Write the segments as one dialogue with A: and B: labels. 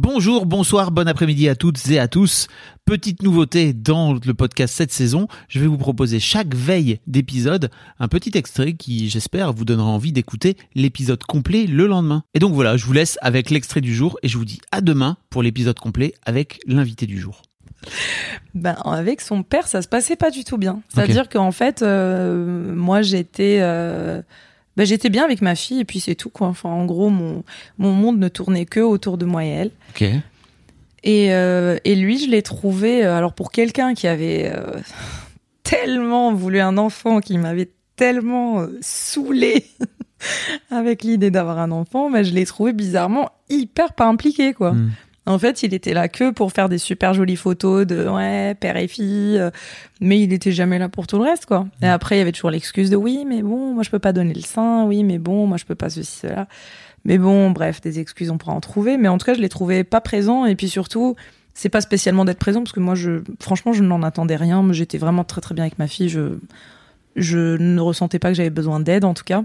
A: Bonjour, bonsoir, bon après-midi à toutes et à tous. Petite nouveauté dans le podcast cette saison, je vais vous proposer chaque veille d'épisode un petit extrait qui, j'espère, vous donnera envie d'écouter l'épisode complet le lendemain. Et donc voilà, je vous laisse avec l'extrait du jour et je vous dis à demain pour l'épisode complet avec l'invité du jour.
B: Ben, avec son père, ça se passait pas du tout bien. C'est-à-dire qu'en fait, euh, moi, j'étais, euh, ben, j'étais bien avec ma fille et puis c'est tout, quoi. Enfin, en gros, mon, mon monde ne tournait que autour de moi et elle.
A: Ok.
B: Et, euh, et lui, je l'ai trouvé, euh, alors pour quelqu'un qui avait euh, tellement voulu un enfant, qui m'avait tellement euh, saoulé avec l'idée d'avoir un enfant, ben, je l'ai trouvé bizarrement hyper pas impliqué, quoi.
A: Hmm.
B: En fait, il était là que pour faire des super jolies photos de ouais père et fille, euh, mais il était jamais là pour tout le reste quoi. Et après, il y avait toujours l'excuse de oui, mais bon, moi je peux pas donner le sein, oui, mais bon, moi je peux pas ceci cela. Mais bon, bref, des excuses on pourra en trouver, mais en tout cas, je l'ai trouvé pas présent et puis surtout, c'est pas spécialement d'être présent parce que moi je franchement, je n'en attendais rien, j'étais vraiment très très bien avec ma fille, je je ne ressentais pas que j'avais besoin d'aide en tout cas.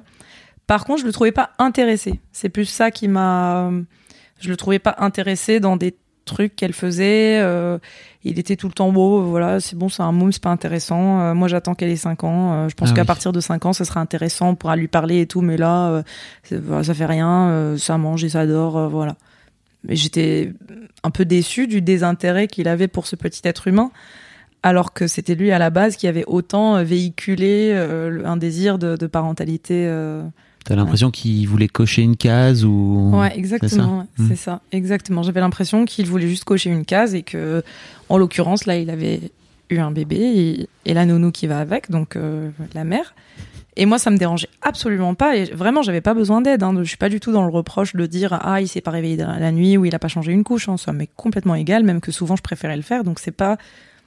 B: Par contre, je le trouvais pas intéressé. C'est plus ça qui m'a je le trouvais pas intéressé dans des trucs qu'elle faisait. euh, il était tout le temps beau, voilà, c'est bon, c'est un môme, c'est pas intéressant. Euh, moi, j'attends qu'elle ait 5 ans. Euh, je pense
A: Ah
B: qu'à
A: oui.
B: partir de 5 ans, ça sera intéressant, on pourra lui parler et tout, mais là, voilà, ça fait rien, ça mange et ça dort, voilà. Mais j'étais un peu déçue du désintérêt qu'il avait pour ce petit être humain, alors que c'était lui à la base qui avait autant véhiculé un désir de, de parentalité.
A: T'as l'impression qu'il voulait cocher une case ou
B: Ouais, exactement. ouais,
A: Mm.
B: C'est ça, exactement. J'avais l'impression qu'il voulait juste cocher une case et que, en l'occurrence, là, il avait eu un bébé et, et la nounou qui va avec, donc euh, la mère. Et moi, ça me dérangeait absolument pas. Et vraiment, j'avais pas besoin d'aide. Hein. Je suis pas du tout dans le reproche de dire ah il s'est pas réveillé la nuit ou il a pas changé une couche. Hein. Ça m'est complètement égal, même que souvent je préférais le faire. Donc c'est pas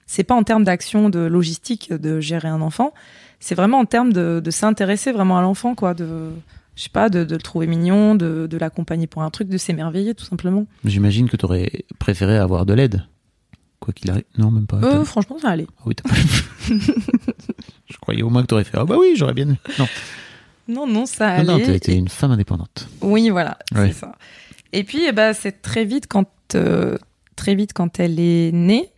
B: c'est pas en termes d'action de logistique de gérer un enfant. C'est vraiment en termes de, de s'intéresser vraiment à l'enfant, quoi. De je sais pas, de, de le trouver mignon, de, de l'accompagner pour un truc, de s'émerveiller tout simplement.
A: J'imagine que t'aurais préféré avoir de l'aide. Quoi qu'il arrive. Non, même pas.
B: Euh, franchement, ça allait.
A: Ah oui, pas- Je croyais au moins que t'aurais fait. Ah bah oui, j'aurais bien. Non,
B: Non, non, ça
A: non,
B: allait.
A: non, t'as été une femme indépendante.
B: Oui, voilà,
A: Ouais.
B: c'est ça. Et puis, eh ben, c'est très vite quand euh, très vite quand elle est née.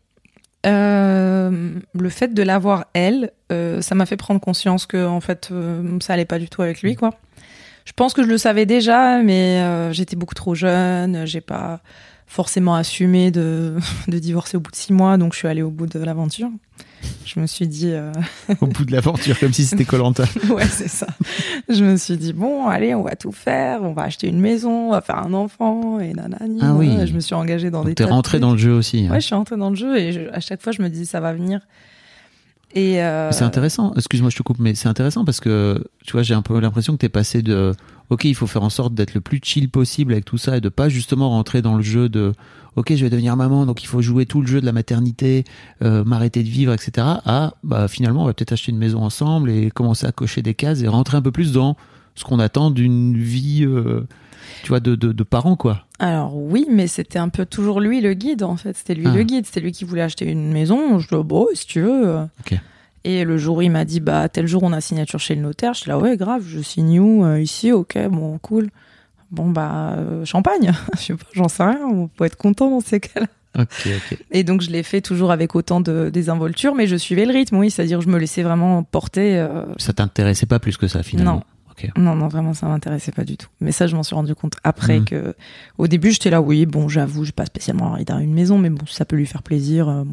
B: Euh, le fait de l'avoir elle, euh, ça m'a fait prendre conscience que en fait, euh, ça allait pas du tout avec lui, quoi. Je pense que je le savais déjà, mais j'étais beaucoup trop jeune. J'ai pas forcément assumé de divorcer au bout de six mois, donc je suis allée au bout de l'aventure. Je me suis dit, euh,
A: Au bout de l'aventure, comme si c'était Colanta.
B: ouais, c'est ça. Je me suis dit, bon, allez, on va tout faire, on va acheter une maison, on va faire un enfant, et nanani.
A: Ah oui.
B: Je me suis engagée dans des
A: T'es
B: tas de
A: rentré
B: trucs.
A: dans le jeu aussi. hein.
B: Ouais, je suis rentrée dans le jeu, et je- à chaque fois, je me disais, ça va venir. Et euh,
A: C'est intéressant. Excuse-moi, je te coupe, mais c'est intéressant parce que tu vois, j'ai un peu l'impression que t'es passé de OK, il faut faire en sorte d'être le plus chill possible avec tout ça et de pas justement rentrer dans le jeu de OK, je vais devenir maman, donc il faut jouer tout le jeu de la maternité, euh, m'arrêter de vivre, etc. À bah finalement, on va peut-être acheter une maison ensemble et commencer à cocher des cases et rentrer un peu plus dans ce qu'on attend d'une vie, euh, tu vois, de, de, de parents quoi.
B: Alors oui, mais c'était un peu toujours lui le guide en fait. C'était lui
A: Ah.
B: le guide, c'était lui qui voulait acheter une maison. Je dis bon, si tu veux. Et le jour où il m'a dit bah tel jour on a signature chez le notaire, je suis là ouais grave, je signe où euh, ici, ok bon cool. Bon bah euh, champagne, je sais pas, j'en sais rien. On peut être content dans ces cas-là.
A: Ok, ok.
B: Et donc je l'ai fait toujours avec autant de désinvolture, mais je suivais le rythme, oui, c'est-à-dire je me laissais vraiment porter. euh,
A: Ça t'intéressait pas plus que ça finalement?
B: Non.
A: Ok.
B: Non, non, vraiment, ça m'intéressait pas du tout. Mais ça, je m'en suis rendu compte après
A: Mhm.
B: que, au début, j'étais là, oui, bon, j'avoue, j'ai pas spécialement envie d'avoir une maison, mais bon, si ça peut lui faire plaisir, euh,